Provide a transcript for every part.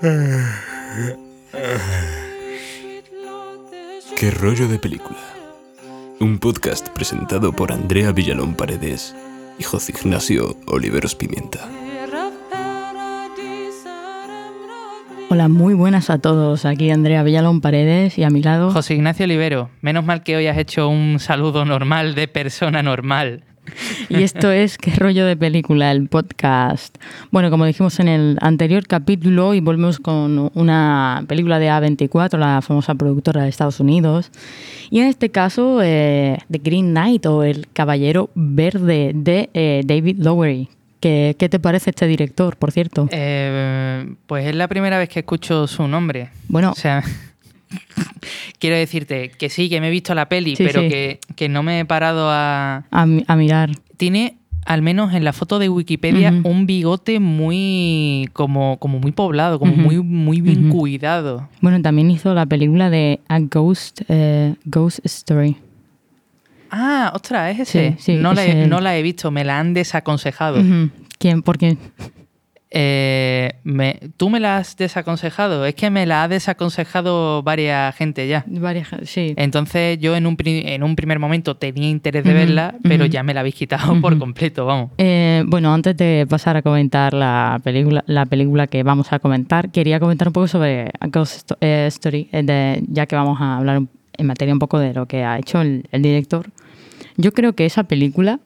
¿Qué rollo de película? Un podcast presentado por Andrea Villalón Paredes y José Ignacio Oliveros Pimienta. Hola, muy buenas a todos. Aquí Andrea Villalón Paredes y a mi lado. José Ignacio Olivero, menos mal que hoy has hecho un saludo normal de persona normal. Y esto es ¿Qué rollo de película? El podcast. Bueno, como dijimos en el anterior capítulo, y volvemos con una película de A24, la famosa productora de Estados Unidos. Y en este caso, eh, The Green Knight o El Caballero Verde de eh, David Lowery. ¿Qué, ¿Qué, te parece este director, por cierto? Eh, pues es la primera vez que escucho su nombre. Bueno, O sea, quiero decirte que sí, que me he visto la peli, Sí, pero sí. Que, que no me he parado a... a, mi- a mirar. Tiene, al menos en la foto de Wikipedia, un bigote muy... como, como muy poblado, como muy, muy bien cuidado. Bueno, también hizo la película de A Ghost, eh, Ghost Story. Ah, ostras, es ese. Sí, no, la es he, no la he visto, me la han desaconsejado. ¿Quién? ¿Por qué? Eh, me- ¿Tú me la has desaconsejado? Es que me la ha desaconsejado varias gente ya. Varias, sí. Entonces yo en un, en un primer momento tenía interés de verla, pero ya me la habéis quitado por completo, vamos. Eh, bueno, antes de pasar a comentar la película, la película que vamos a comentar, quería comentar un poco sobre A Ghost eh, Story, eh, de- ya que vamos a hablar en materia un poco de lo que ha hecho el, el director. Yo creo que esa película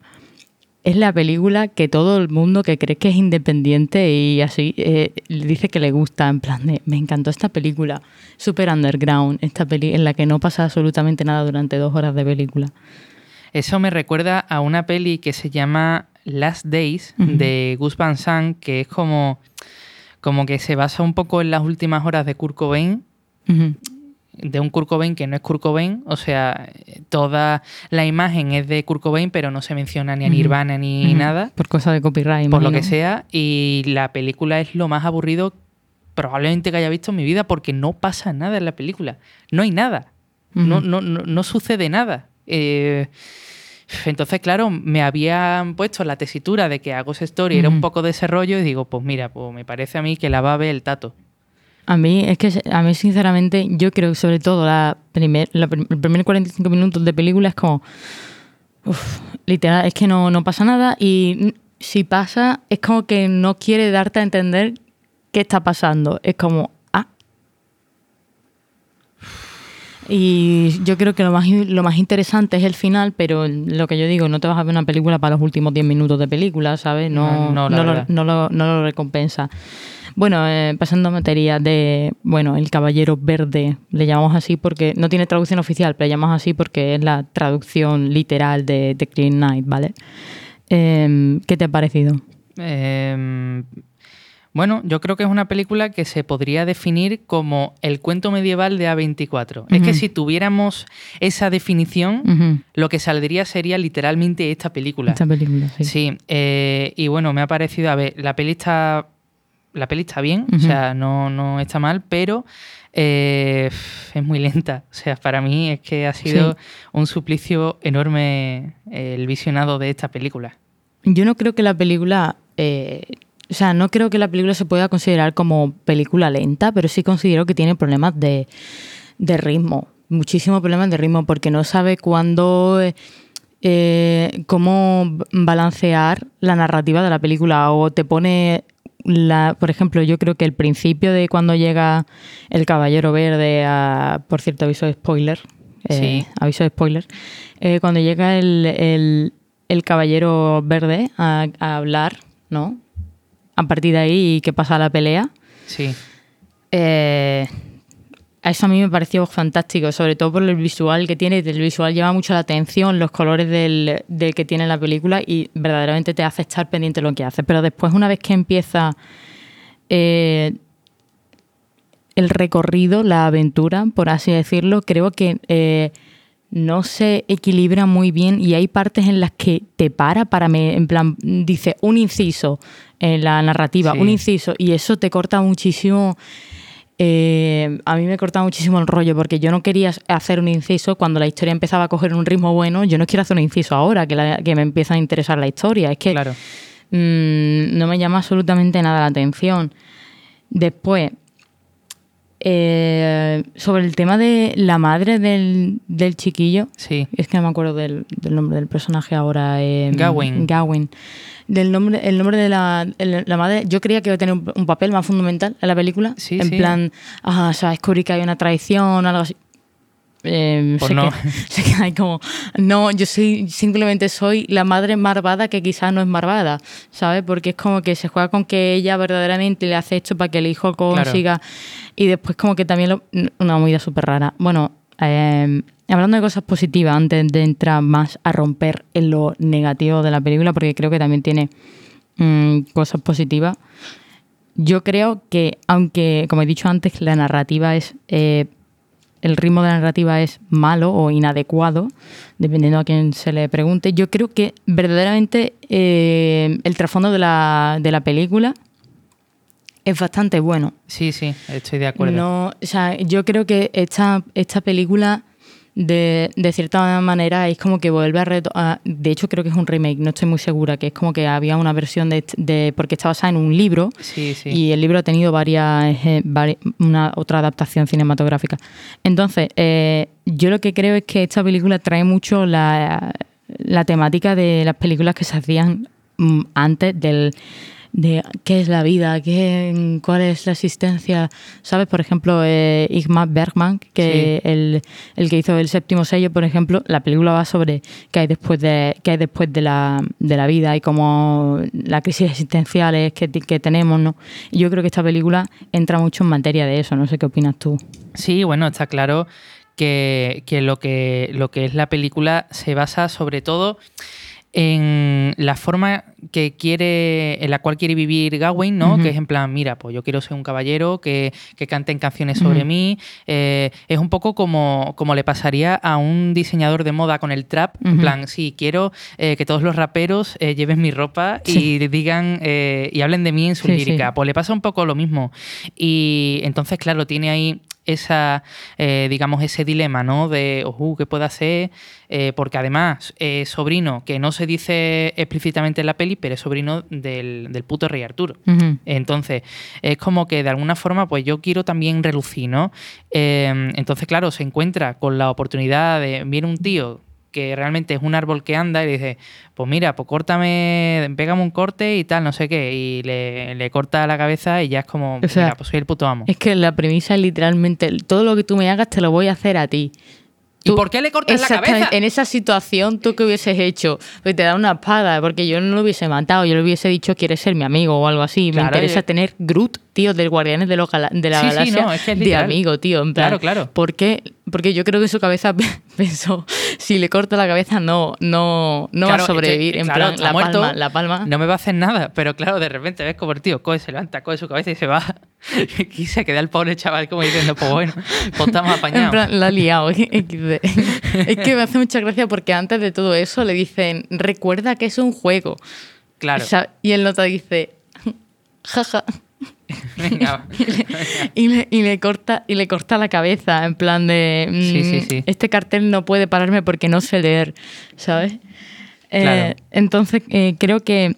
es la película que todo el mundo que cree que es independiente y así eh, le dice que le gusta, en plan de, me encantó esta película, super underground, esta peli en la que no pasa absolutamente nada durante dos horas de película. Eso me recuerda a una peli que se llama Last Days de Gus Van Sant, que es como, como que se basa un poco en las últimas horas de Kurt Cobain. De un Kurt Cobain que no es Kurt Cobain, o sea, toda la imagen es de Kurt Cobain, pero no se menciona ni a. Nirvana ni nada, Por cosa de copyright. por lo que sea, y la película es lo más aburrido probablemente que haya visto en mi vida porque no pasa nada en la película, no hay nada, no, no, no, no sucede nada. Eh, entonces, claro, me habían puesto la tesitura de que a Ghost Story era un poco de ese rollo y digo, pues mira, pues me parece a mí que la va a ver el tato. A mí, es que a mí sinceramente, yo creo que sobre todo la primer, la el primer 45 minutos de película es como, uf, literal, es que no, no pasa nada y si pasa es como que no quiere darte a entender qué está pasando. Es como, ah. Y yo creo que lo más, lo más interesante es el final, pero lo que yo digo, no te vas a ver una película para los últimos 10 minutos de película, ¿sabes? No, No, no, no lo, lo- no lo recompensa. Bueno, eh, pasando a materia de, bueno, el Caballero Verde, le llamamos así porque no tiene traducción oficial, pero le llamamos así porque es la traducción literal de The Green Knight, ¿vale? Em, ¿Qué te ha parecido? Eh, bueno, yo creo que es una película que se podría definir como el cuento medieval de A24. Es que si tuviéramos esa definición, lo que saldría sería literalmente esta película. Esta película, sí. Sí, eh, y bueno, me ha parecido, a ver, la peli está, la peli está bien, o sea, no, no está mal, pero eh, es muy lenta. O sea, para mí es que ha sido Sí. un suplicio enorme el visionado de esta película. Yo no creo que la película. eh, o sea, no creo que la película se pueda considerar como película lenta, pero sí considero que tiene problemas de, de ritmo. Muchísimos problemas de ritmo, porque no sabe cuándo. eh, cómo balancear la narrativa de la película. O te pone. La, por ejemplo, yo creo que el principio de cuando llega el Caballero Verde a. Por cierto, aviso de spoiler. eh, Sí. Aviso de spoiler. Eh, cuando llega el, el- el Caballero Verde a, a hablar, ¿no? A partir de ahí, ¿qué pasa la pelea? Sí. Eh, eso a mí me pareció fantástico, sobre todo por el visual que tiene. El visual llama mucho la atención, los colores del, del que tiene la película y verdaderamente te hace estar pendiente de lo que hace. Pero después, una vez que empieza eh, el recorrido, la aventura, por así decirlo, creo que eh, no se equilibra muy bien y hay partes en las que te para para me, en plan, dice un inciso en la narrativa, Sí. un inciso, y eso te corta muchísimo. Eh, a mí me corta muchísimo el rollo porque yo no quería hacer un inciso cuando la historia empezaba a coger un ritmo bueno. Yo no quiero hacer un inciso ahora que, la- que me empieza a interesar la historia. Es que Claro. mm, no me llama absolutamente nada la atención. Después, eh, sobre el tema de la madre del, del chiquillo, Sí. es que no me acuerdo del, del nombre del personaje ahora. eh, Gawain. Gawain. Del nombre, el nombre de la, el- la madre, yo creía que iba a tener un, un papel más fundamental en la película. Sí, en sí. plan, ah, o sea, descubrí que hay una traición o algo así. Eh, Pues se, no. queda, se queda ahí como, no, yo soy, simplemente soy la madre marvada que quizás no es marvada, ¿sabes? Porque es como que se juega con que ella verdaderamente le hace esto para que el hijo consiga. Y después como que también lo- una movida súper rara. Bueno, eh, hablando de cosas positivas, antes de entrar más a romper en lo negativo de la película, porque creo que también tiene mm, cosas positivas. Yo creo que, aunque, como he dicho antes, la narrativa es. eh, el ritmo de la narrativa es malo o inadecuado, dependiendo a quién se le pregunte. Yo creo que verdaderamente eh, el trasfondo de la, de la película es bastante bueno. Sí, sí, estoy de acuerdo. No, o sea, yo creo que esta, esta película, de, de cierta manera, es como que vuelve a, reto- a- De hecho, creo que es un remake, no estoy muy segura, que es como que había una versión de. de porque está basada en un libro. Sí, sí. Y el libro ha tenido varias, eh, vari- una otra adaptación cinematográfica. Entonces, eh, yo lo que creo es que esta película trae mucho la, la temática de las películas que se hacían mm, antes del de qué es la vida, qué, cuál es la existencia, ¿sabes? Por ejemplo, eh, Igmar Bergman, que el, el que hizo el séptimo sello, por ejemplo, la película va sobre qué hay después de, qué hay después de la, de la vida y cómo la crisis existenciales que, que tenemos, ¿no? Y yo creo que esta película entra mucho en materia de eso, no sé qué opinas tú. Sí, bueno, está claro que, que lo que lo que es la película se basa sobre todo en la forma que quiere, en la cual quiere vivir Gawain, ¿no? Que es en plan, mira, pues yo quiero ser un caballero, que, que canten canciones sobre mí. Eh, es un poco como, como le pasaría a un diseñador de moda con el trap. En plan, sí, quiero eh, que todos los raperos eh, lleven mi ropa y digan y hablen de mí en su Sí, sí. lírica. Pues le pasa un poco lo mismo. Y entonces, claro, tiene ahí esa, eh, digamos, ese dilema, ¿no? De, ojo, ¿qué puedo hacer? Eh, porque además, sobrino, que no se dice explícitamente en la peli, pero es sobrino del, del puto rey Arturo. Entonces, es como que de alguna forma, pues yo quiero también relucir, ¿no? Eh, entonces, claro, se encuentra con la oportunidad de, viene un tío que realmente es un árbol que anda y le dice, pues mira, pues córtame, pégame un corte y tal, no sé qué, y le, le corta la cabeza y ya es como, O sea, mira, pues soy el puto amo. Es que la premisa es literalmente, todo lo que tú me hagas te lo voy a hacer a ti. ¿Y por qué le cortas la cabeza? En esa situación, ¿tú qué hubieses hecho? Pues te da una espada, porque yo no lo hubiese matado, yo le hubiese dicho, quieres ser mi amigo o algo así. Claro, me interesa yo- tener Groot, tío, del Guardianes de, los Gala- de la Sí, sí, Galaxia, no, es que es de amigo, tío. En plan, Claro, claro. ¿por qué? Porque yo creo que su cabeza pensó, si le corto la cabeza, no, no, no Claro, va a sobrevivir. en claro, plan, la muerto, palma, la palma. No me va a hacer nada, pero claro, de repente ves como el tío coge, se levanta, coge su cabeza y se va. y se queda el pobre chaval como diciendo, pues bueno, pues estamos En apañados. plan, la ha liado. Es que me hace mucha gracia porque antes de todo eso le dicen, recuerda que es un juego. Claro. O sea, y el nota dice, jaja. Venga. Y le, y le corta y le corta la cabeza en plan de mm, Sí, sí, sí. este cartel no puede pararme porque no sé leer sabes Eh, entonces eh, creo que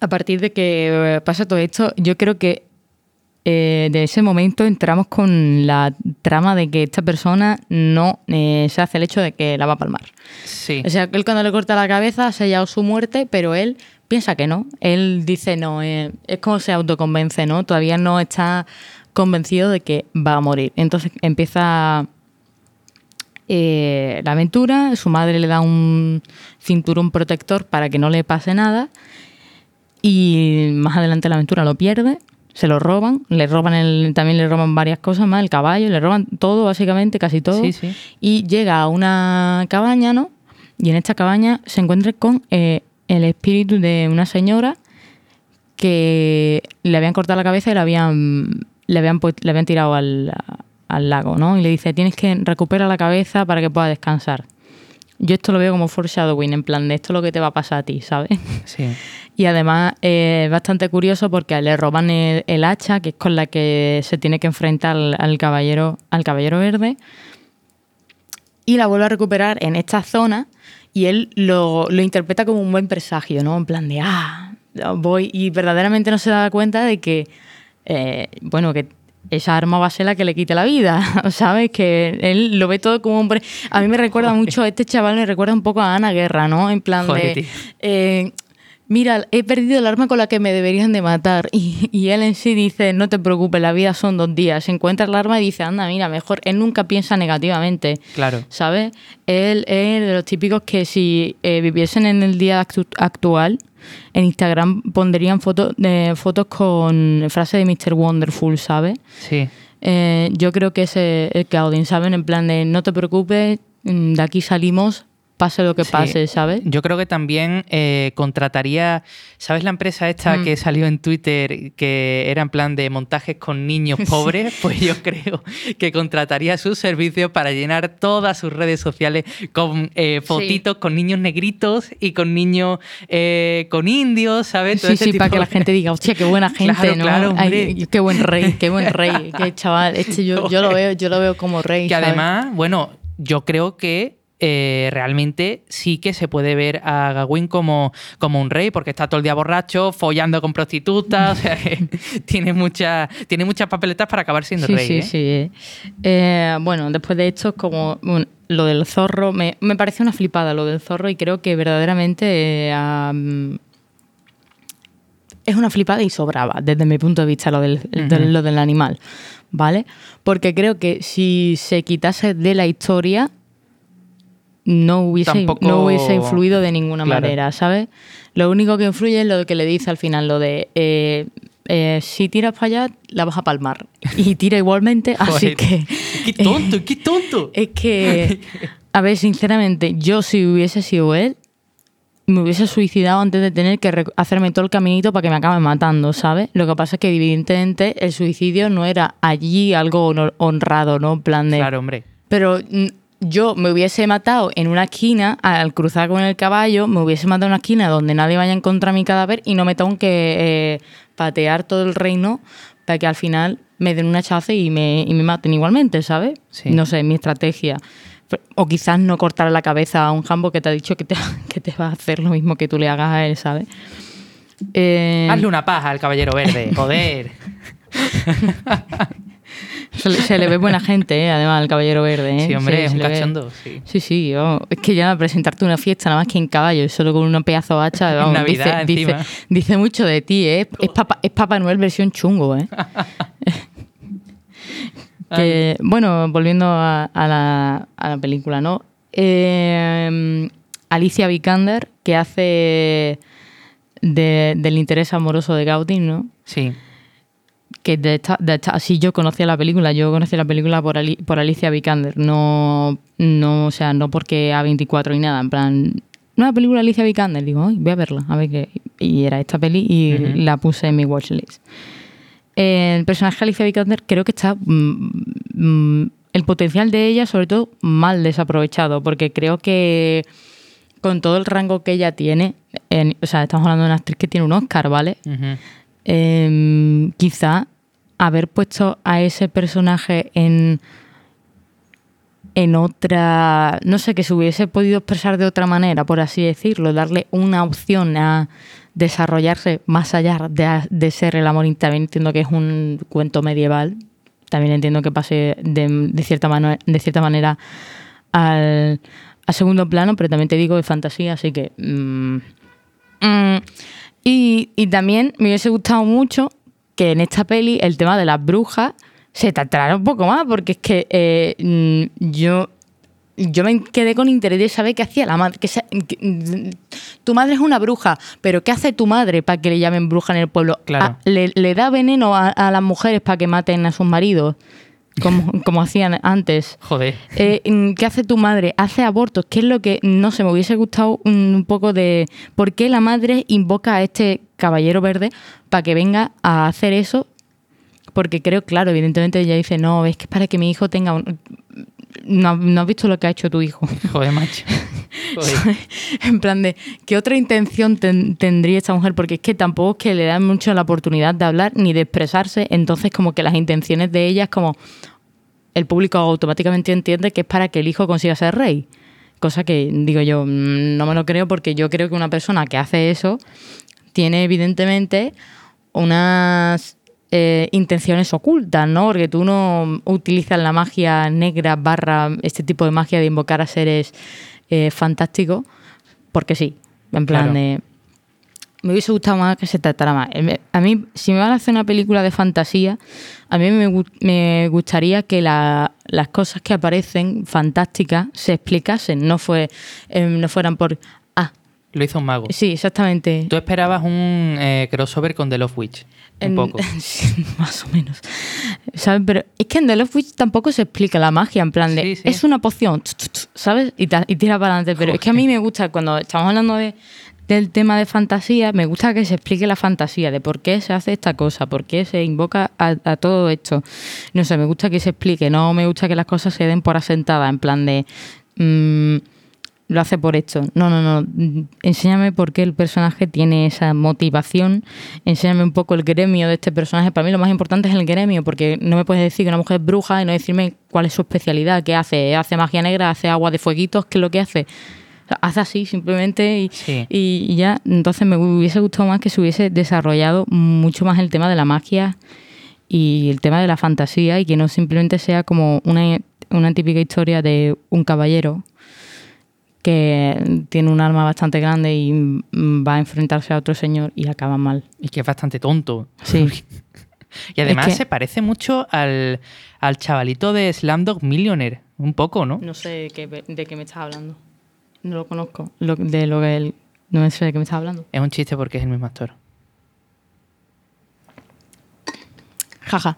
a partir de que eh, pasa todo esto yo creo que eh, de ese momento entramos con la trama de que esta persona no eh, se hace el hecho de que la va a palmar Sí. o sea, que él cuando le corta la cabeza ha sellado su muerte, pero él piensa que no. Él dice no, eh, es como se autoconvence, ¿no? Todavía no está convencido de que va a morir. Entonces empieza eh, la aventura, su madre le da un cinturón protector para que no le pase nada y más adelante la aventura lo pierde. Se lo roban, le roban el, también le roban varias cosas más, el caballo, le roban todo, básicamente, casi todo Sí, sí. y llega a una cabaña, ¿no? Y en esta cabaña se encuentra con eh, el espíritu de una señora que le habían cortado la cabeza y le habían, le habían, le habían tirado al, al lago, ¿no? Y le dice, tienes que recuperar la cabeza para que pueda descansar. Yo esto lo veo como foreshadowing, en plan de esto es lo que te va a pasar a ti, ¿sabes? Sí. Y además eh, es bastante curioso porque le roban el, el hacha, que es con la que se tiene que enfrentar al, al caballero, al caballero verde, y la vuelve a recuperar en esta zona y él lo, lo interpreta como un buen presagio, ¿no? En plan de, ah, voy, y verdaderamente no se da cuenta de que, eh, bueno, que esa arma va a ser la que le quite la vida, ¿sabes? Que él lo ve todo como un... A mí me recuerda mucho, este chaval me recuerda un poco a Ana Guerra, ¿no? En plan de... Eh, mira, he perdido el arma con la que me deberían de matar. Y, él en sí dice, no te preocupes, la vida son dos días. Encuentra el arma y dice, anda, mira, mejor. Él nunca piensa negativamente. Claro. ¿Sabes? Él es de los típicos que si eh, viviesen en el día actual, en Instagram pondrían fotos de fotos con frase de Mr. Wonderful, ¿sabes? Sí. Eh, yo creo que es el Gaudin, ¿saben? En plan de no te preocupes, mm, de aquí salimos pase lo que pase, ¿sabes? Yo creo que también eh, contrataría, ¿sabes la empresa esta mm. que salió en Twitter que era en plan de montajes con niños pobres? Pues yo creo que contrataría sus servicios para llenar todas sus redes sociales con eh, fotitos con niños negritos y con niños eh, con indios, ¿sabes? sí, sí, para que la gente diga, hostia, qué buena gente, ¿no? Claro, qué buen rey, qué buen rey, qué chaval. Este yo, yo, lo veo, yo lo veo como rey. Que además, bueno, yo creo que eh, realmente sí que se puede ver a Gawain como, como un rey, porque está todo el día borracho, follando con prostitutas, o sea tiene, mucha, tiene muchas papeletas para acabar siendo rey. Sí, ¿eh? sí, eh, bueno, después de esto, como lo del zorro, me, me, parece una flipada lo del zorro y creo que verdaderamente... es una flipada y sobraba, desde mi punto de vista, lo del, lo del animal, ¿vale? Porque creo que si se quitase de la historia, no hubiese, no hubiese influido de ninguna manera, ¿sabes? Lo único que influye es lo que le dice al final, lo de eh, eh, si tiras para allá, la vas a palmar. Y tira igualmente, así que. ¡Qué tonto, qué tonto! Es que, a ver, sinceramente, yo si hubiese sido él, me hubiese suicidado antes de tener que hacerme todo el caminito para que me acaben matando, ¿sabes? Lo que pasa es que, evidentemente, el suicidio no era allí algo honrado, ¿no? En plan de. Claro, hombre. Pero yo me hubiese matado en una esquina, al cruzar con el caballo, me hubiese matado en una esquina donde nadie vaya a encontrar mi cadáver y no me tengo que eh, patear todo el reino para que al final me den una chace y me, y me maten igualmente, ¿sabes? No sé, mi estrategia. O quizás no cortar la cabeza a un jambo que te ha dicho que te, que te va a hacer lo mismo que tú le hagas a él, ¿sabes? Eh... Hazle una paja al caballero verde, joder. Se le, ve buena gente, ¿eh? además, al Caballero Verde. ¿eh? Sí, hombre, es un cachondo. Sí, sí, sí es que ya presentarte una fiesta nada más que en caballo, solo con un pedazo de hacha. Vamos, Navidad, dice, dice, mucho de ti, ¿eh? Es Papá, es Papá Noel versión chungo, ¿eh? que, bueno, volviendo a, la, a la, película, ¿no? Eh, Alicia Vikander, que hace del interés amoroso de Gaudin, ¿no? Sí que de esta, de así yo conocía la película, yo conocí la película por, por Alicia Vikander, no, no, o sea, no porque A24 y nada, en plan, una película de Alicia Vikander, digo, voy a verla, a ver qué, y era esta peli y la puse en mi watchlist. El personaje de Alicia Vikander creo que está, mm, mm, el potencial de ella sobre todo mal desaprovechado, porque creo que con todo el rango que ella tiene, o sea, estamos hablando de una actriz que tiene un Oscar, ¿vale? Em, quizá haber puesto a ese personaje en, en otra, no sé, que se hubiese podido expresar de otra manera, por así decirlo, darle una opción a desarrollarse más allá de, ser el amor. También entiendo que es un cuento medieval, también entiendo que pase de, cierta, mano, de cierta manera al, segundo plano, pero también te digo de fantasía, así que... Mm, mm, y, y también me hubiese gustado mucho que en esta peli el tema de las brujas se tratara un poco más, porque es que eh, mm, yo, yo me quedé con interés de saber qué hacía la madre. Que, mm, tu madre es una bruja, pero ¿qué hace tu madre para que le llamen bruja en el pueblo? Claro. Ah, le, da veneno a, a, las mujeres para que maten a sus maridos? como, hacían antes. Joder. Eh, ¿Qué hace tu madre? Hace abortos. ¿Qué es lo que, no sé, me hubiese gustado un poco de por qué la madre invoca a este caballero verde para que venga a hacer eso? Porque creo, claro, evidentemente ella dice, no, es que es para que mi hijo tenga un... No, has visto lo que ha hecho tu hijo. Joder, macho. en plan de, ¿qué otra intención tendría esta mujer? Porque es que tampoco es que le dan mucho la oportunidad de hablar ni de expresarse, entonces como que las intenciones de ella es como el público automáticamente entiende que es para que el hijo consiga ser rey. Cosa que digo yo, mm, no me lo creo porque yo creo que una persona que hace eso tiene evidentemente unas eh, intenciones ocultas, ¿no? Porque tú no utilizas la magia negra barra este tipo de magia de invocar a seres eh, fantásticos, porque sí, en plan Claro. de... Me hubiese gustado más que se tratara más. Eh, A mí, si me van a hacer una película de fantasía, a mí me, me gustaría que la- las cosas que aparecen fantásticas se explicasen, no, fue, eh, no fueran por... Lo hizo un mago. sí, exactamente. Tú esperabas un eh, crossover con The Love Witch. Un En- poco. más o menos. ¿Sabes? Pero es que en The Love Witch tampoco se explica la magia, en plan de. Sí, sí. Es una poción, ¿sabes? Y, tira para adelante. Pero es que a mí me gusta, cuando estamos hablando de, del tema de fantasía, me gusta que se explique la fantasía, de por qué se hace esta cosa, por qué se invoca a, a todo esto. No sé, me gusta que se explique, no me gusta que las cosas se den por asentadas, en plan de. mm, lo hace por esto. No, no, no. Enséñame por qué el personaje tiene esa motivación. Enséñame un poco el gremio de este personaje. Para mí lo más importante es el gremio, porque no me puedes decir que una mujer es bruja y no decirme cuál es su especialidad, qué hace. ¿Hace magia negra? ¿Hace agua de fueguitos? ¿Qué es lo que hace? O sea, hace así simplemente y, Sí. y ya. Entonces me hubiese gustado más que se hubiese desarrollado mucho más el tema de la magia y el tema de la fantasía y que no simplemente sea como una, una típica historia de un caballero que tiene un arma bastante grande y mm, va a enfrentarse a otro señor y acaba mal. Y que es bastante tonto. Sí. Y además que- se parece mucho al, al chavalito de Slamdog Millionaire. Un poco, ¿no? No sé qué- de qué me estás hablando. No lo conozco. Lo- de lo que él. No sé de qué me estás hablando. Es un chiste porque es el mismo actor. Jaja.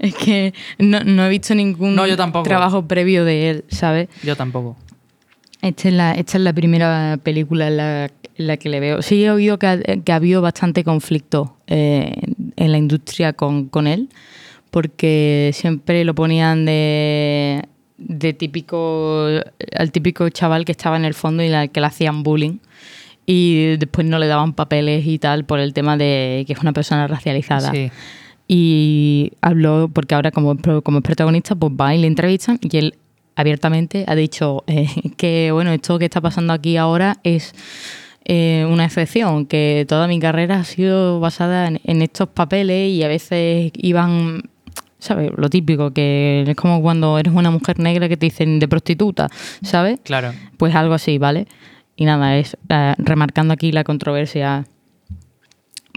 Es que no, no he visto ningún No, yo tampoco. trabajo previo de él, ¿sabes? Yo tampoco. Esta es la, esta es la primera película en la, en la que le veo. Sí he oído que ha, que ha habido bastante conflicto eh, en la industria con, con él, porque siempre lo ponían de, de típico, al típico chaval que estaba en el fondo y al que le hacían bullying. Y después no le daban papeles y tal por el tema de que es una persona racializada. Sí. Y habló, porque ahora como, como es protagonista, pues va y le entrevistan y él abiertamente ha dicho eh, que, bueno, esto que está pasando aquí ahora es eh, una excepción, que toda mi carrera ha sido basada en, en estos papeles y a veces iban, ¿sabes? Lo típico, que es como cuando eres una mujer negra que te dicen de prostituta, ¿sabes? Claro. Pues algo así, ¿vale? Y nada, es eh, remarcando aquí la controversia.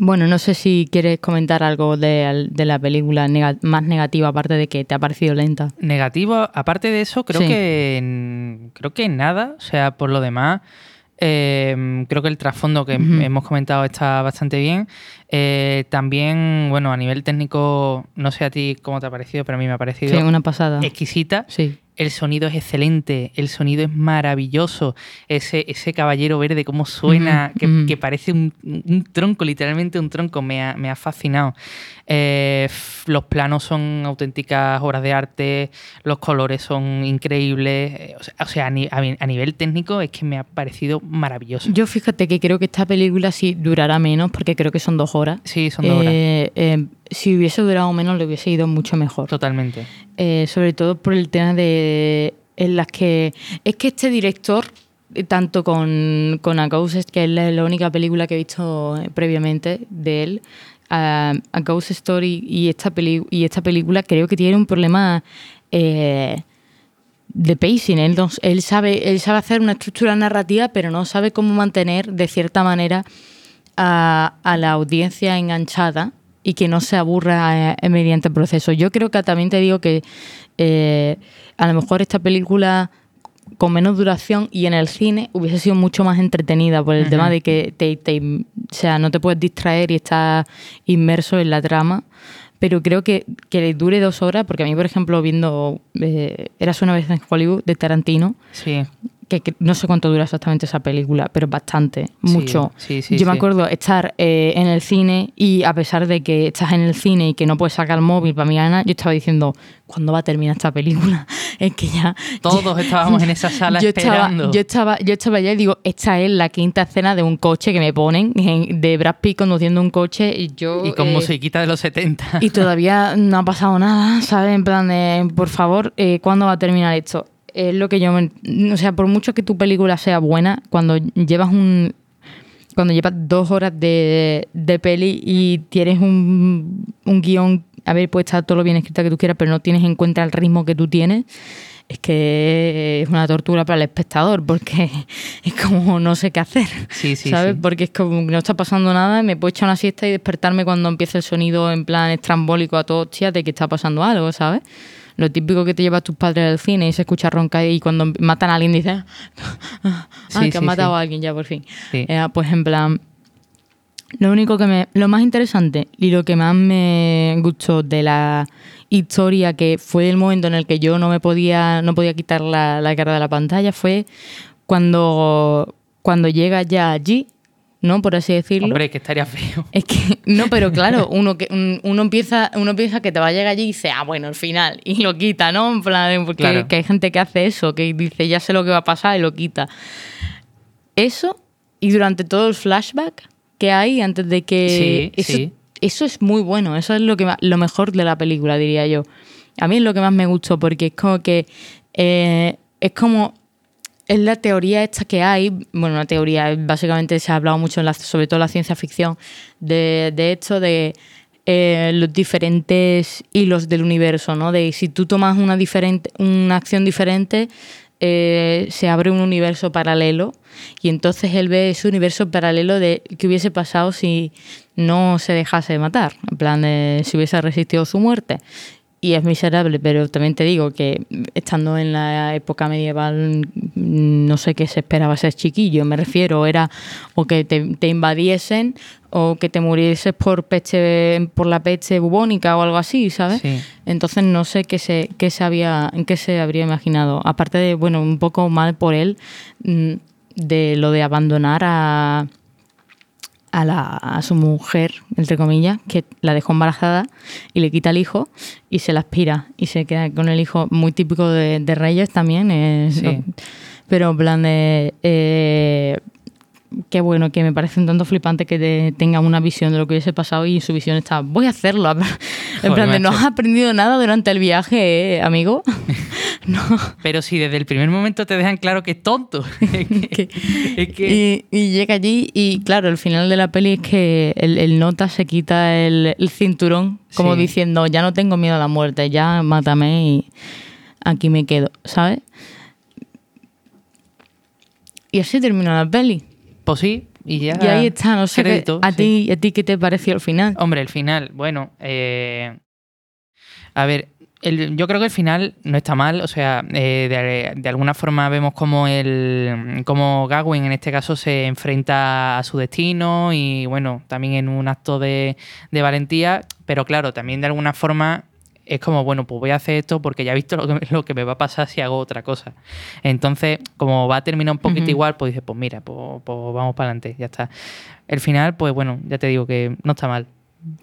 Bueno, no sé si quieres comentar algo de, de la película más negativa, aparte de que te ha parecido lenta. Negativo, aparte de eso, creo Sí. que creo que nada. O sea, por lo demás, eh, creo que el trasfondo que hemos comentado está bastante bien. Eh, también, bueno, a nivel técnico, no sé a ti cómo te ha parecido, pero a mí me ha parecido Sí, una pasada. exquisita. Sí. El sonido es excelente, el sonido es maravilloso. Ese, ese caballero verde, cómo suena, que, parece un, un tronco, literalmente un tronco, me ha, me ha fascinado. Eh, los planos son auténticas obras de arte, los colores son increíbles. eh, O sea, o sea, a, ni- a ni- a nivel técnico es que me ha parecido maravilloso. Yo fíjate que creo que esta película sí durará menos, porque creo que son dos horas. Sí, son dos horas. Eh, si hubiese durado menos, le hubiese ido mucho mejor. Totalmente. Eh, sobre todo por el tema de en las que es que este director eh, tanto con, con A Ghost que es la, la única película que he visto eh, previamente de él a, A Ghost Story y esta peli y esta película creo que tiene un problema eh, de pacing él, no- él sabe él sabe hacer una estructura narrativa pero no sabe cómo mantener de cierta manera a, a la audiencia enganchada y que no se aburra eh, mediante el proceso. Yo creo que también te digo que eh, a lo mejor esta película con menos duración y en el cine hubiese sido mucho más entretenida por el tema de que te, te- o sea, no te puedes distraer y estás inmerso en la trama. Pero creo que, que dure dos horas, porque a mí, por ejemplo, viendo eh, Eras una vez en Hollywood de Tarantino, Sí. Que, que no sé cuánto dura exactamente esa película, pero bastante, Sí, mucho. sí, sí, Yo me acuerdo estar eh, en el cine y a pesar de que estás en el cine y que no puedes sacar el móvil para mirar nada, yo estaba diciendo, ¿cuándo va a terminar esta película? es que ya... Todos estábamos en esa sala yo estaba, esperando. yo estaba, yo estaba allá y digo, esta es la quinta escena de un coche que me ponen en- de Brad Pitt conduciendo un coche y yo y con eh, musiquita de los 70. y todavía no ha pasado nada, ¿sabes? En plan de, por favor, eh, ¿cuándo va a terminar esto? Es lo que yo... me- o sea, por mucho que tu película sea buena, cuando llevas un... cuando llevas dos horas de, de peli y tienes un, un guion, a ver, puede estar todo lo bien escrito que tú quieras, pero no tienes en cuenta el ritmo que tú tienes, es que es una tortura para el espectador, porque es como no sé qué hacer, Sí, sí, ¿sabes? sí. Porque es como no está pasando nada, me puedo echar una siesta y despertarme cuando empieza el sonido en plan estrambólico a todo hostia de que está pasando algo, ¿sabes? Lo típico que te lleva tus padres al cine y se escucha roncar y cuando matan a alguien dices, ah, Sí, que sí, han matado sí. a alguien ya por fin. Eh, pues en plan, lo único que me. Lo más interesante y lo que más me gustó de la historia, que fue el momento en el que yo no me podía, no podía quitar la, la cara de la pantalla, fue cuando, cuando llega ya allí, ¿no? Por así decirlo. Hombre, que estaría feo. Es que, no, pero claro, uno que un- uno empieza, uno piensa que te va a llegar allí y dice, ah, bueno, al final, y lo quita, ¿no? En plan, porque Claro. que hay gente que hace eso, que dice, ya sé lo que va a pasar y lo quita. Eso, y durante todo el flashback que hay antes de que. Sí, eso, sí. eso es muy bueno, eso es lo, que lo mejor de la película, diría yo. A mí es lo que más me gustó, porque es como que. eh, es como es la teoría esta que hay, bueno, una teoría, básicamente se ha hablado mucho, en la, sobre todo en la ciencia ficción, de, esto de eh, los diferentes hilos del universo, ¿no? De si tú tomas una, diferente, una acción diferente, eh, se abre un universo paralelo y entonces él ve ese universo paralelo de qué hubiese pasado si no se dejase de matar, en plan de si hubiese resistido su muerte. Y es miserable, pero también te digo que estando en la época medieval, mm, no sé qué se esperaba ser chiquillo. Me refiero, era o que te, te invadiesen o que te murieses por peste, por la peste bubónica o algo así, ¿sabes? Sí. Entonces no sé qué se, qué se había, qué se habría imaginado. Aparte de, bueno, un poco mal por él, mm, de lo de abandonar a, a, la, a su mujer, entre comillas, que la dejó embarazada y le quita el hijo y se la aspira y se queda con el hijo, muy típico de, de Reyes también. Sí. no- pero en plan de... eh, qué bueno, que me parece un tanto flipante que te- tenga una visión de lo que hubiese pasado y su visión está, voy a hacerlo. en Joder, plan de, no has aprendido nada durante el viaje, eh, amigo. no. Pero si desde el primer momento te dejan claro que es tonto. es que, es que- Y, y llega allí y claro, el final de la peli es que el, el nota se quita el, el cinturón como Sí. diciendo, ya no tengo miedo a la muerte, ya mátame y aquí me quedo, ¿sabes? Y así termina la peli. pues sí, y ya. Y ahí está, no sé qué, crédito, a, sí. ti, a ti qué te pareció el final. Hombre, el final, bueno. eh, a ver, el- yo creo que el final no está mal. O sea, eh, de, de alguna forma vemos como el. como Gawain en este caso se enfrenta a su destino. Y bueno, también en un acto de, de valentía. Pero claro, también de alguna forma. Es como, bueno, pues voy a hacer esto porque ya he visto lo que, me- lo que me va a pasar si hago otra cosa. Entonces, como va a terminar un poquito igual, pues dices, pues mira, pues, pues vamos para adelante, ya está. El final, pues bueno, ya te digo que no está mal.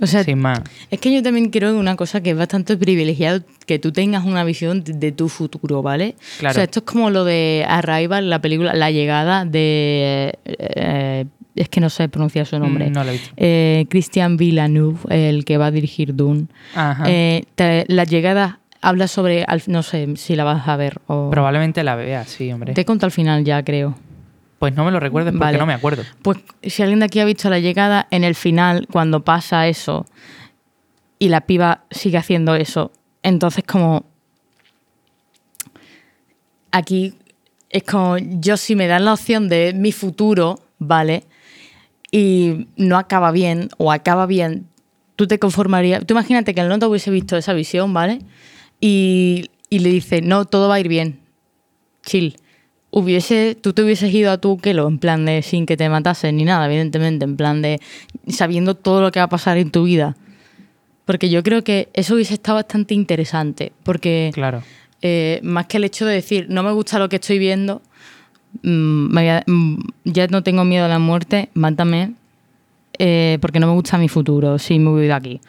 O sea, sin más. Es que yo también creo una cosa que es bastante privilegiado que tú tengas una visión de, de tu futuro, ¿vale? Claro. O sea, esto es como lo de Arrival, la película, la llegada de... eh, es que no sé pronunciar su nombre. Mm, No lo he visto. Eh, Christian Villeneuve, el que va a dirigir Dune. Ajá. Eh, te- la llegada habla sobre... No sé si la vas a ver o... Probablemente la vea, sí, hombre. Te conto al final ya, creo. Pues no me lo recuerdes porque Vale. no me acuerdo. Pues si alguien de aquí ha visto la llegada, en el final, cuando pasa eso y la piba sigue haciendo eso, entonces como aquí es como yo si me dan la opción de mi futuro, ¿vale? Y no acaba bien o acaba bien, tú te conformarías, tú imagínate que el nota hubiese visto esa visión, ¿vale? Y, y le dice, no, todo va a ir bien, chill hubiese, tú te hubieses ido a tu Kelo en plan de sin que te matasen ni nada, evidentemente, en plan de sabiendo todo lo que va a pasar en tu vida. Porque yo creo que eso hubiese estado bastante interesante, porque Claro. eh, más que el hecho de decir, no me gusta lo que estoy viendo, mm, voy a- mm, ya no tengo miedo a la muerte, mátame, eh, porque no me gusta mi futuro, si me voy de aquí.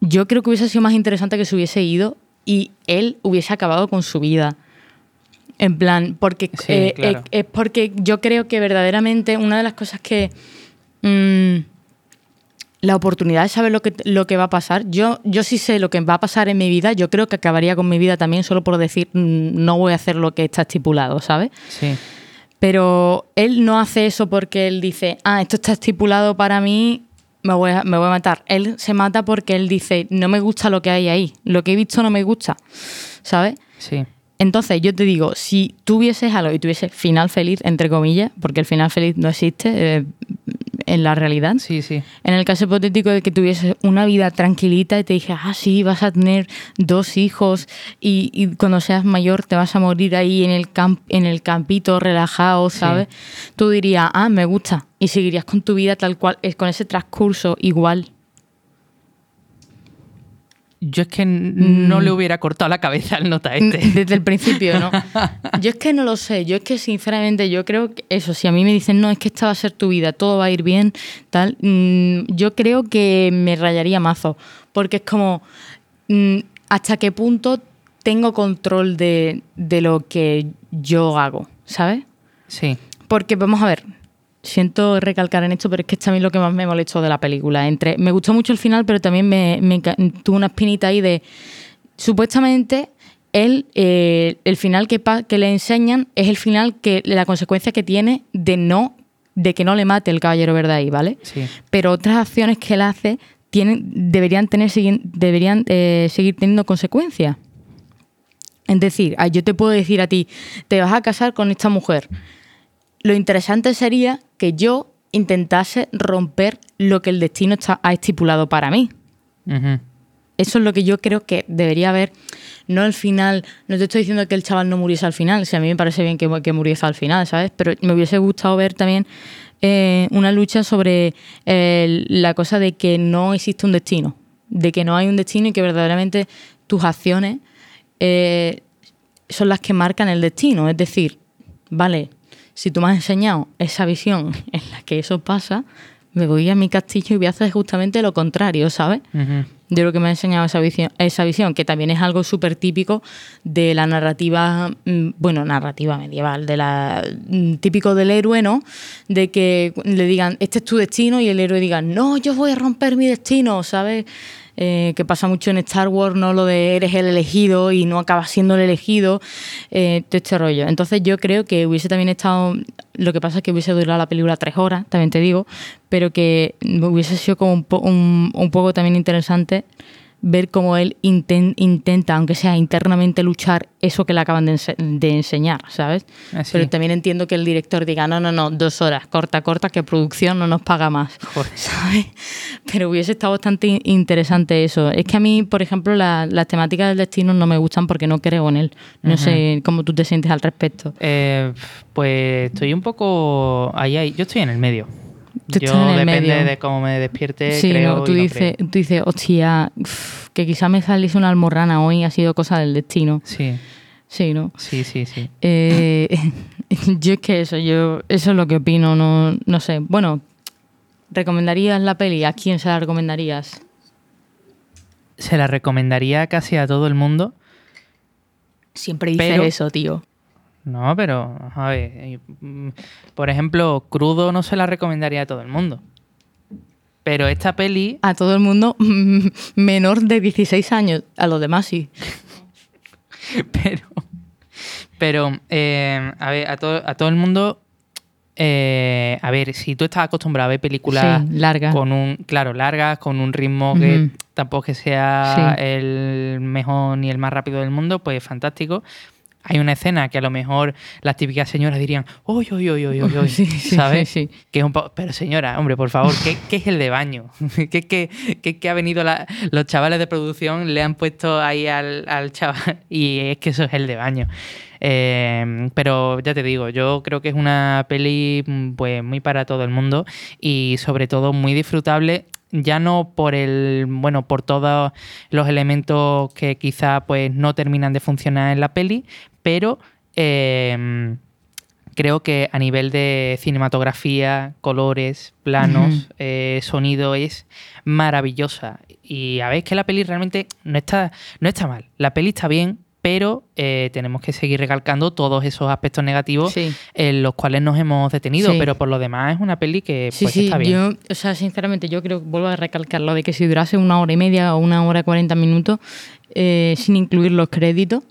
Yo creo que hubiese sido más interesante que se hubiese ido y él hubiese acabado con su vida. En plan, porque Sí, eh, claro. eh, es porque yo creo que verdaderamente una de las cosas que mm, la oportunidad de saber lo que, lo que va a pasar, yo, yo sí sé lo que va a pasar en mi vida, yo creo que acabaría con mi vida también solo por decir mm, no voy a hacer lo que está estipulado, ¿sabes? Sí. Pero él no hace eso porque él dice, ah, esto está estipulado para mí, me voy, a, me voy a matar. Él se mata porque él dice, no me gusta lo que hay ahí, lo que he visto no me gusta, ¿sabes? Sí. Entonces, yo te digo, si tuvieses algo y tuvieses final feliz, entre comillas, porque el final feliz no existe eh, en la realidad, Sí, sí. en el caso hipotético de que tuvieses una vida tranquilita y te dije, ah, sí, vas a tener dos hijos y, y cuando seas mayor te vas a morir ahí en el, camp en el campito relajado, ¿sabes? Tú dirías, ah, me gusta. Y seguirías con tu vida tal cual, con ese transcurso igual. Yo es que no Mm. le hubiera cortado la cabeza al nota este. Desde el principio, ¿no? Yo es que no lo sé. Yo es que sinceramente yo creo que eso, si a mí me dicen, no, es que esta va a ser tu vida, todo va a ir bien, tal, mm, yo creo que me rayaría mazo. Porque es como, mm, ¿hasta qué punto tengo control de, de lo que yo hago? ¿Sabes? Sí. Porque vamos a ver, siento recalcar en esto, pero es que es también lo que más me molestó de la película. Entre, me gustó mucho el final, pero también me, tuvo una espinita ahí de, supuestamente, él, eh, el final que, le enseñan es el final que, la consecuencia que tiene de no, de que no le mate el caballero verde ahí, ¿vale? Sí. Pero otras acciones que él hace tienen, deberían, tener, deberían eh, seguir teniendo consecuencias. Es decir, ah, yo te puedo decir a ti, te vas a casar con esta mujer. Lo interesante sería que yo intentase romper lo que el destino está, ha estipulado para mí. Eso es lo que yo creo que debería haber. No al final, no te estoy diciendo que el chaval no muriese al final, si a mí me parece bien que, que muriese al final, ¿sabes? Pero me hubiese gustado ver también eh, una lucha sobre eh, la cosa de que no existe un destino, de que no hay un destino y que verdaderamente tus acciones eh, son las que marcan el destino. Es decir, vale, si tú me has enseñado esa visión en la que eso pasa, me voy a mi castillo y voy a hacer justamente lo contrario, ¿sabes? De lo que me ha enseñado esa visión, esa visión que también es algo súper típico de la narrativa, mm, bueno, narrativa medieval, de la mm, típico del héroe, ¿no? De que le digan, este es tu destino, y el héroe diga, no, yo voy a romper mi destino, ¿sabes? Eh, que pasa mucho en Star Wars, ¿no? Lo de eres el elegido y no acabas siendo el elegido, eh, todo este rollo. Entonces yo creo que hubiese también estado, lo que pasa es que hubiese durado la película tres horas, también te digo, pero que hubiese sido como un, po- un- un poco también interesante ver cómo él inten- intenta, aunque sea internamente, luchar eso que le acaban de, ense- de enseñar, ¿sabes? Así. Pero también entiendo que el director diga, no, no, no, dos horas, corta, corta, que producción no nos paga más, Joder. ¿sabes? Pero hubiese estado bastante in- interesante eso. Es que a mí, por ejemplo, la- las temáticas del destino no me gustan porque no creo en él. No sé cómo tú te sientes al respecto. Eh, pues estoy un poco ahí, ahí. Yo estoy en el medio. Yo depende medio. de cómo me despierte, Sí, creo no, tú no dices, creo. tú dices, hostia, uf, que quizá me saliese una almorrana hoy, ha sido cosa del destino. Sí, Sí, ¿no? sí, sí, sí. Eh, yo es que eso, yo, eso es lo que opino, no, no sé. Bueno, ¿recomendarías la peli? ¿A quién se la recomendarías? Se la recomendaría casi a todo el mundo. Siempre dice Pero- eso, tío. No, pero, a ver, mm, por ejemplo, Crudo no se la recomendaría a todo el mundo. Pero esta peli, A todo el mundo menor de 16 años, a los demás sí. pero, pero eh, a ver, a, todo- a todo el mundo, eh, a ver, si tú estás acostumbrado a ver películas Sí, larga. con un, claro, largas, con un ritmo que tampoco que sea Sí. el mejor ni el más rápido del mundo, pues fantástico. Hay una escena que a lo mejor las típicas señoras dirían, uy, uy, uy, uy, uy, uy", Sí, ¿sabes? sí, sí. Que es un pero señora, hombre, por favor, ¿qué, qué es el de baño? ¿Qué, qué, qué- qué ha venido la- los chavales de producción, le han puesto ahí al, al chaval y es que eso es el de baño. Eh, pero ya te digo, yo creo que es una peli mm, pues muy para todo el mundo y sobre todo muy disfrutable ya no por el bueno por todos los elementos que quizá pues no terminan de funcionar en la peli pero eh, creo que a nivel de cinematografía, colores, planos, eh, sonido es maravillosa. Y a ver que la peli realmente no está, no está mal. La peli está bien, pero eh, tenemos que seguir recalcando todos esos aspectos negativos Sí. en los cuales nos hemos detenido. Sí. Pero por lo demás es una peli que Sí, pues, sí, está bien. yo, o sea, sinceramente, yo creo, vuelvo a recalcar lo de que si durase una hora y media o una hora y cuarenta minutos, eh, sin incluir los créditos,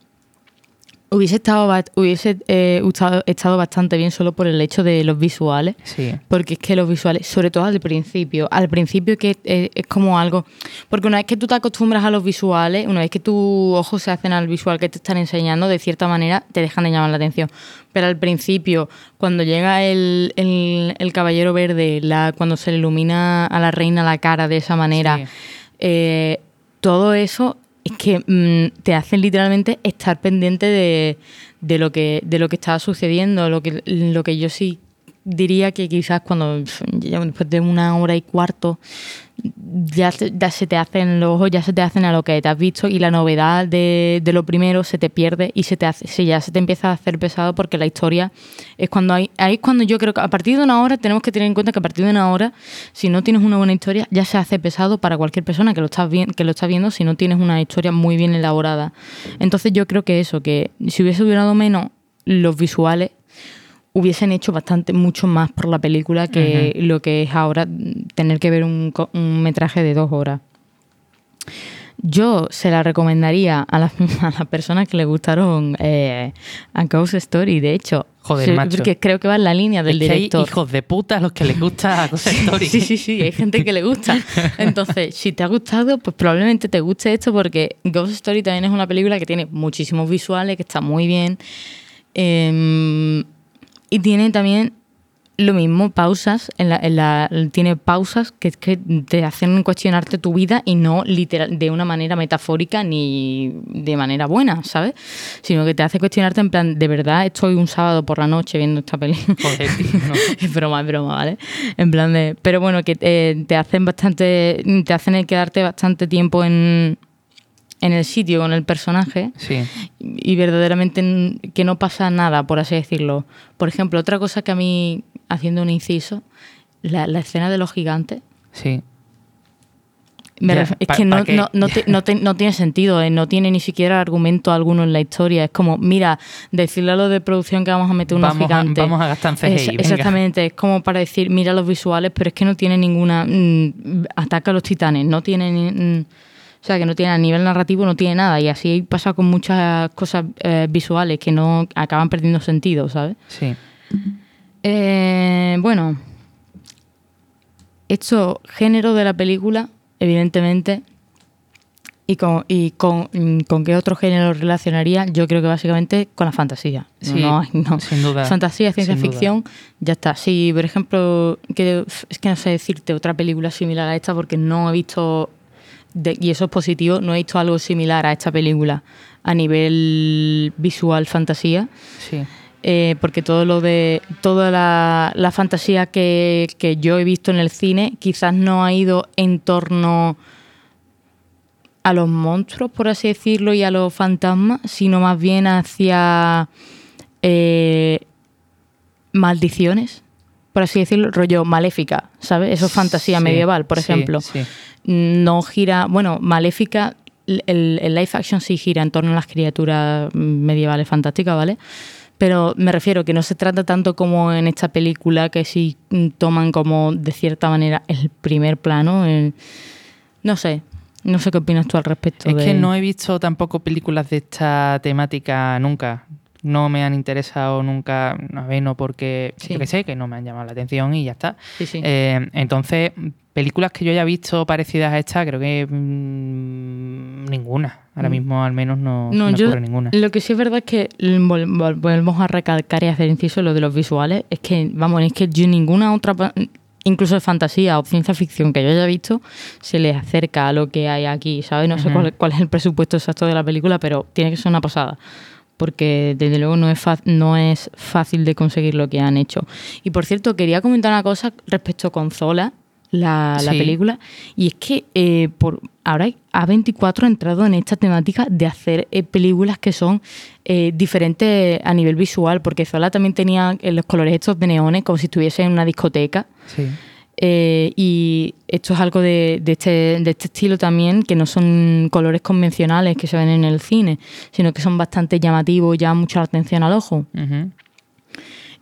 Hubiese estado, hubiese eh, estado, estado bastante bien solo por el hecho de los visuales. Sí. Porque es que los visuales, sobre todo al principio, al principio que eh, es como algo. Porque una vez que tú te acostumbras a los visuales, una vez que tus ojos se hacen al visual que te están enseñando, de cierta manera te dejan de llamar la atención. Pero al principio, cuando llega el, el- el caballero verde, la, cuando se le ilumina a la reina la cara de esa manera, Sí. eh, todo eso es que mm, te hacen literalmente estar pendiente de, de lo que de lo que está sucediendo lo que lo que yo sí diría que quizás cuando después de una hora y cuarto ya, se- ya se te hacen los ojos ya se te hacen a lo que te has visto y la novedad de, de lo primero se te pierde y se te hace se ya se te empieza a hacer pesado porque la historia es cuando hay ahí es cuando yo creo que a partir de una hora tenemos que tener en cuenta que a partir de una hora si no tienes una buena historia ya se hace pesado para cualquier persona que lo está bien que lo viendo si no tienes una historia muy bien elaborada. Entonces yo creo que eso que si hubiese durado menos los visuales hubiesen hecho bastante, mucho más por la película que lo que es ahora tener que ver un, metraje de dos horas. Yo se la recomendaría a las, a las personas que le gustaron eh, A Ghost Story, de hecho. Joder, Sí, macho. Porque creo que va en la línea del Es que hay director. hijos de puta a los que les gusta Cosa Story. Sí, sí, sí, hay gente que le gusta. Entonces, si te ha gustado, pues probablemente te guste esto porque Ghost Story también es una película que tiene muchísimos visuales, que está muy bien. Eh, y tiene también lo mismo, pausas, en la, en la- tiene pausas que, que te hacen cuestionarte tu vida y no literal, de una manera metafórica ni de manera buena, ¿sabes? Sino que te hace cuestionarte en plan, de verdad estoy un sábado por la noche viendo esta película. Joder, tío, no. Es broma, es broma, ¿vale? En plan de. Pero bueno, que eh, te hacen bastante. Te hacen quedarte bastante tiempo en, en el sitio con el personaje Sí. y verdaderamente que no pasa nada, por así decirlo. Por ejemplo, otra cosa que a mí, haciendo un inciso, la, la escena de los gigantes. Sí. me ref- es ¿pa- que no, no, no, te- no te- no tiene sentido, eh, no tiene ni siquiera argumento alguno en la historia. Es como, mira, decirle a lo de producción que vamos a meter unos Vamos a- gigantes. vamos a gastar en CGI, Es- exactamente, es como para decir, mira los visuales, pero es que no tiene ninguna. mm, ataca a los titanes, no tiene. ni- mm, o sea, que no tiene a nivel narrativo, no tiene nada. Y así pasa con muchas cosas eh, visuales que no acaban perdiendo sentido, ¿sabes? Sí. Eh, bueno, esto, género de la película, evidentemente, y con, y con, con qué otro género relacionaría, yo creo que básicamente con la fantasía. Sí, no, no. sin duda, Fantasía, ciencia duda. ficción, ya está. Si, por ejemplo, que, es que no sé decirte otra película similar a esta porque no he visto, de- y eso es positivo, no he visto algo similar a esta película a nivel visual fantasía. Sí. Eh, porque todo lo de toda la, la fantasía que, que yo he visto en el cine quizás no ha ido en torno a los monstruos, por así decirlo, y a los fantasmas, sino más bien hacia eh, maldiciones, por así decirlo, rollo maléfica, ¿sabes? Eso es fantasía Sí, medieval, por sí, ejemplo. sí. No gira, bueno, maléfica, el, el live action sí gira en torno a las criaturas medievales fantásticas, ¿vale? Pero me refiero que no se trata tanto como en esta película, que sí toman como de cierta manera el primer plano. el- no sé, no sé qué opinas tú al respecto. Es de- que no he visto tampoco películas de esta temática nunca. No me han interesado nunca, a ver, no porque, Sí. yo que sé, que no me han llamado la atención y ya está. Sí, sí. Eh, entonces, películas que yo haya visto parecidas a esta, creo que mm, ninguna. Ahora Mm. mismo al menos no, No, yo ocurre ninguna. lo que sí es verdad es que vol- vol- volvemos a recalcar y hacer inciso lo de los visuales. Es que, vamos, es que yo ninguna otra, incluso de fantasía o ciencia ficción que yo haya visto, se le acerca a lo que hay aquí, ¿sabes? No sé cuál, cuál es el presupuesto exacto de la película, pero tiene que ser una pasada. Porque desde luego no es, no es fácil de conseguir lo que han hecho. Y por cierto, quería comentar una cosa respecto a Consola, la, la película, y es que eh, por ahora A24 ha entrado en esta temática de hacer eh, películas que son eh, diferentes a nivel visual, porque Zola también tenía los colores estos de neones, como si estuviese en una discoteca. Sí. Eh, y esto es algo de, de este, de este estilo también, que no son colores convencionales que se ven en el cine, sino que son bastante llamativos, llaman mucho la atención al ojo.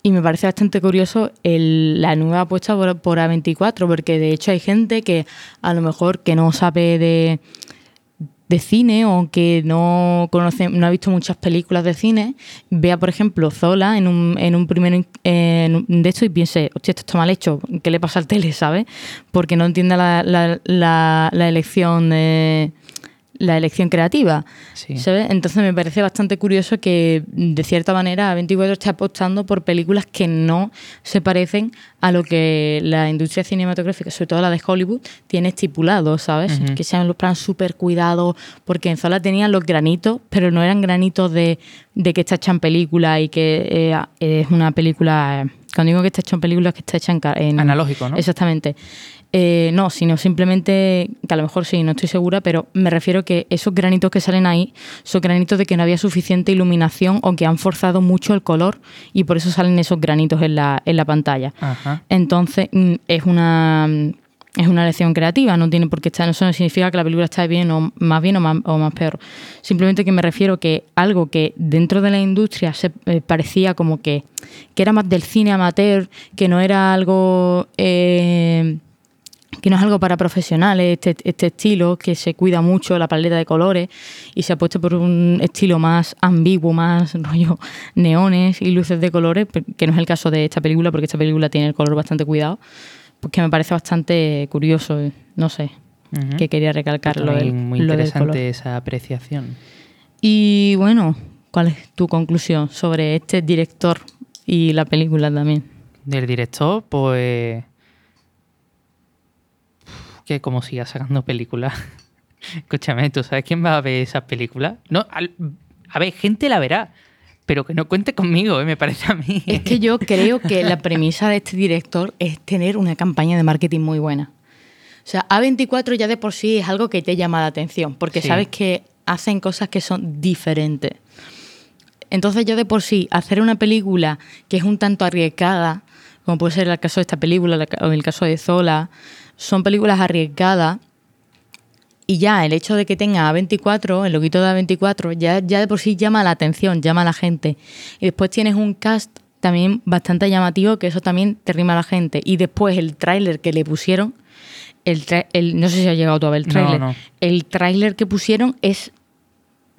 Y me parece bastante curioso el- la nueva apuesta por, por A24, porque de hecho hay gente que a lo mejor que no sabe de, de cine o que no conoce, no ha visto muchas películas de cine, vea, por ejemplo, Zola en un, en un primer en de esto y piense, hostia, esto está mal hecho, ¿qué le pasa al tele, ¿sabes? Porque no entiende la, la, la- la elección de- la elección creativa. Sí. ¿sabes? Entonces me parece bastante curioso que de cierta manera A24 esté apostando por películas que no se parecen a lo que la industria cinematográfica, sobre todo la de Hollywood, tiene estipulado, ¿sabes? Que sean los plan súper cuidados, porque en Zola tenían los granitos, pero no eran granitos de, de que está hecha en película y que eh, es una película... Cuando digo que está hecha en película es que está hecha en Analógico, ¿no? Exactamente. Eh, no, sino simplemente, que a lo mejor sí, no estoy segura, pero me refiero que esos granitos que salen ahí son granitos de que no había suficiente iluminación o que han forzado mucho el color y por eso salen esos granitos en la, en la pantalla. Ajá. Entonces, mm, es una mm, es una elección creativa, no tiene por qué estar, eso no significa que la película está bien o más bien o más, o más peor. Simplemente que me refiero que algo que dentro de la industria se eh, parecía como que, que era más del cine amateur, que no era algo eh, que no es algo para profesionales, este, este estilo, que se cuida mucho la paleta de colores y se ha puesto por un estilo más ambiguo, más rollo neones y luces de colores, que no es el caso de esta película, porque esta película tiene el color bastante cuidado, pues que me parece bastante curioso, eh, no sé, que quería recalcar lo muy, del, muy lo del color. interesante esa apreciación. Y bueno, ¿cuál es tu conclusión sobre este director y la película también? Del director, pues. Que como siga sacando películas. Escúchame, ¿tú sabes quién va a ver esas películas? No, al- a ver, gente la verá. Pero que no cuente conmigo, eh, me parece a mí. Es que yo creo que la premisa de este director es tener una campaña de marketing muy buena. O sea, A24 ya de por sí es algo que te llama la atención, porque Sí. sabes que hacen cosas que son diferentes. Entonces ya de por sí, hacer una película que es un tanto arriesgada, como puede ser el caso de esta película la- o el caso de Zola, son películas arriesgadas y ya el hecho de que tenga A24, el loguito de A24, ya, ya de por sí llama la atención, llama a la gente. Y después tienes un cast también bastante llamativo, que eso también te rima a la gente. Y después el tráiler que le pusieron, el, no sé si ha llegado tú a ver el No, tráiler. no. El tráiler que pusieron es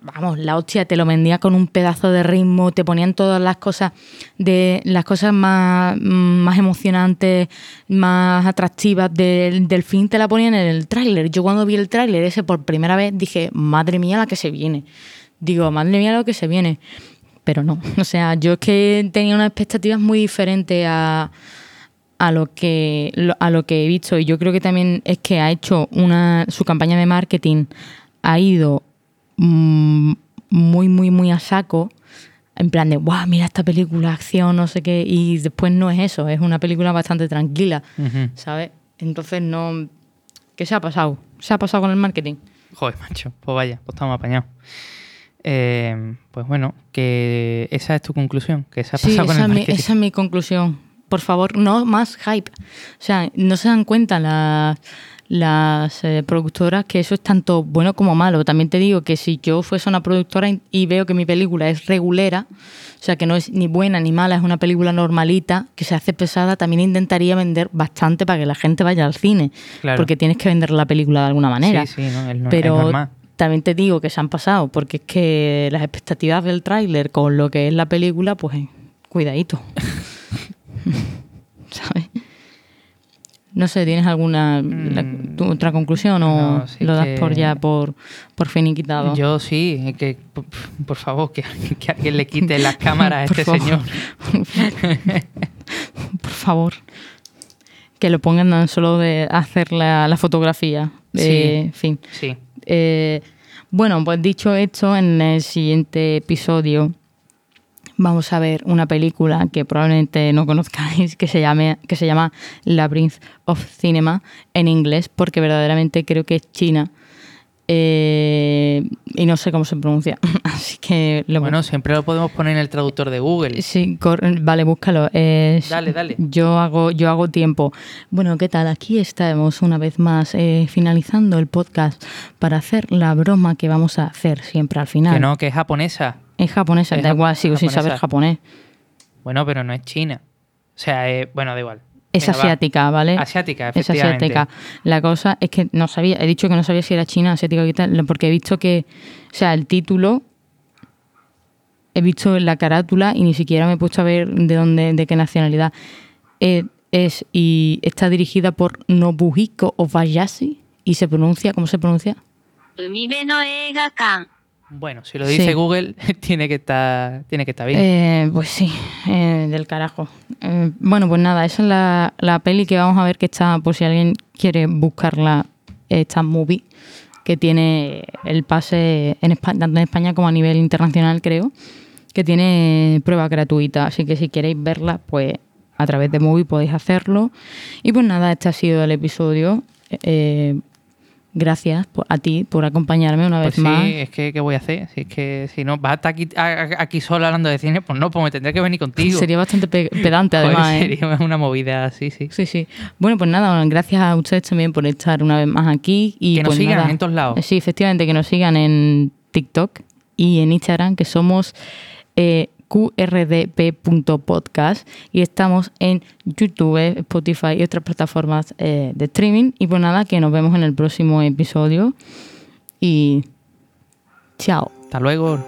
vamos, la hostia, te lo vendía con un pedazo de ritmo, te ponían todas las cosas de las cosas más, más emocionantes, más atractivas del, del te la ponían en el tráiler. Yo cuando vi el tráiler ese por primera vez dije, madre mía la que se viene. Digo, madre mía lo que se viene. Pero no, o sea, yo es que tenía unas expectativas muy diferentes a, a lo que a lo que he visto y yo creo que también es que ha hecho una su campaña de marketing ha ido muy muy muy a saco en plan de wow mira esta película acción no sé qué y después no es eso es una película bastante tranquila Ujú. sabes entonces no qué se ha pasado se ha pasado con el marketing Joder, macho. Pues vaya, pues estamos apañados. Eh, pues bueno, que esa es tu conclusión, que se ha Sí, pasado con esa, el mi, marketing. esa es mi conclusión. Por favor, no más hype. O sea, no se dan cuenta las, las eh, productoras que eso es tanto bueno como malo. También te digo que si yo fuese una productora y- veo que mi película es regulera, o sea, que no es ni buena ni mala, es una película normalita, que se hace pesada, también intentaría vender bastante para que la gente vaya al cine. Claro. Porque tienes que vender la película de alguna manera. Sí, sí, no, es, Pero normal. también te digo que se han pasado, porque es que las expectativas del tráiler con lo que es la película, pues cuidadito. ¿Sabes? No sé, ¿tienes alguna la- Mm, tu- otra conclusión o no, sí lo das que- por ya por, por finiquitado? Yo sí, es que por, por favor, que, que alguien le quite las cámaras a este favor. señor. por favor. Que lo pongan tan solo de hacer la, la fotografía. De, fin. Sí. Eh, bueno, pues dicho esto, en el siguiente episodio vamos a ver una película que probablemente no conozcáis, que se, llame, que se llama Labyrinth of Cinema en inglés, porque verdaderamente creo que es china. Eh, y no sé cómo se pronuncia. Así que lo Bueno, siempre lo podemos poner en el traductor de Google. Sí, vale, búscalo. Es- Dale, dale. Yo hago, yo hago tiempo. Bueno, ¿qué tal? Aquí estamos una vez más eh, finalizando el podcast para hacer la broma que vamos a hacer siempre al final. Que no, que es japonesa. Es japonesa, es da igual, sigo japonesa. sin saber japonés. Bueno, pero no es China. O sea, eh, bueno, da igual. Es asiática, ¿vale? Asiática, efectivamente. Es asiática. La cosa es que no sabía, he dicho que no sabía si era china, asiática o tal, porque he visto que, o sea, el título, he visto la carátula y ni siquiera me he puesto a ver de dónde, de qué nacionalidad e, es. Y está dirigida por Nobuhiko Obayashi y se pronuncia, ¿cómo se pronuncia? Umibe no bueno, si lo dice Sí. Google, tiene que estar, tiene que estar bien. Eh, pues sí, eh, del carajo. Eh, bueno, pues nada, esa es la, la peli que vamos a ver que está, por si alguien quiere buscarla, esta movie, que tiene el pase en España, tanto en España como a nivel internacional, creo, que tiene prueba gratuita. Así que si queréis verla, pues a través de Movie podéis hacerlo. Y pues nada, este ha sido el episodio. Gracias a ti por acompañarme una Pues vez sí, más. es que ¿qué voy a hacer? Si es que si no vas a estar aquí, aquí solo hablando de cine, pues no, pues me tendré que venir contigo. Sería bastante pe- pedante, Joder, además. ¿eh? sería una movida así, sí. Sí, sí. Bueno, pues nada, gracias a ustedes también por estar una vez más aquí. Y Que nos pues sigan nada. en todos lados. Sí, efectivamente, que nos sigan en TikTok y en Instagram, que somos eh, qrdp.podcast y estamos en YouTube, Spotify y otras plataformas eh, de streaming. Y pues nada, que nos vemos en el próximo episodio. Y chao. Hasta luego.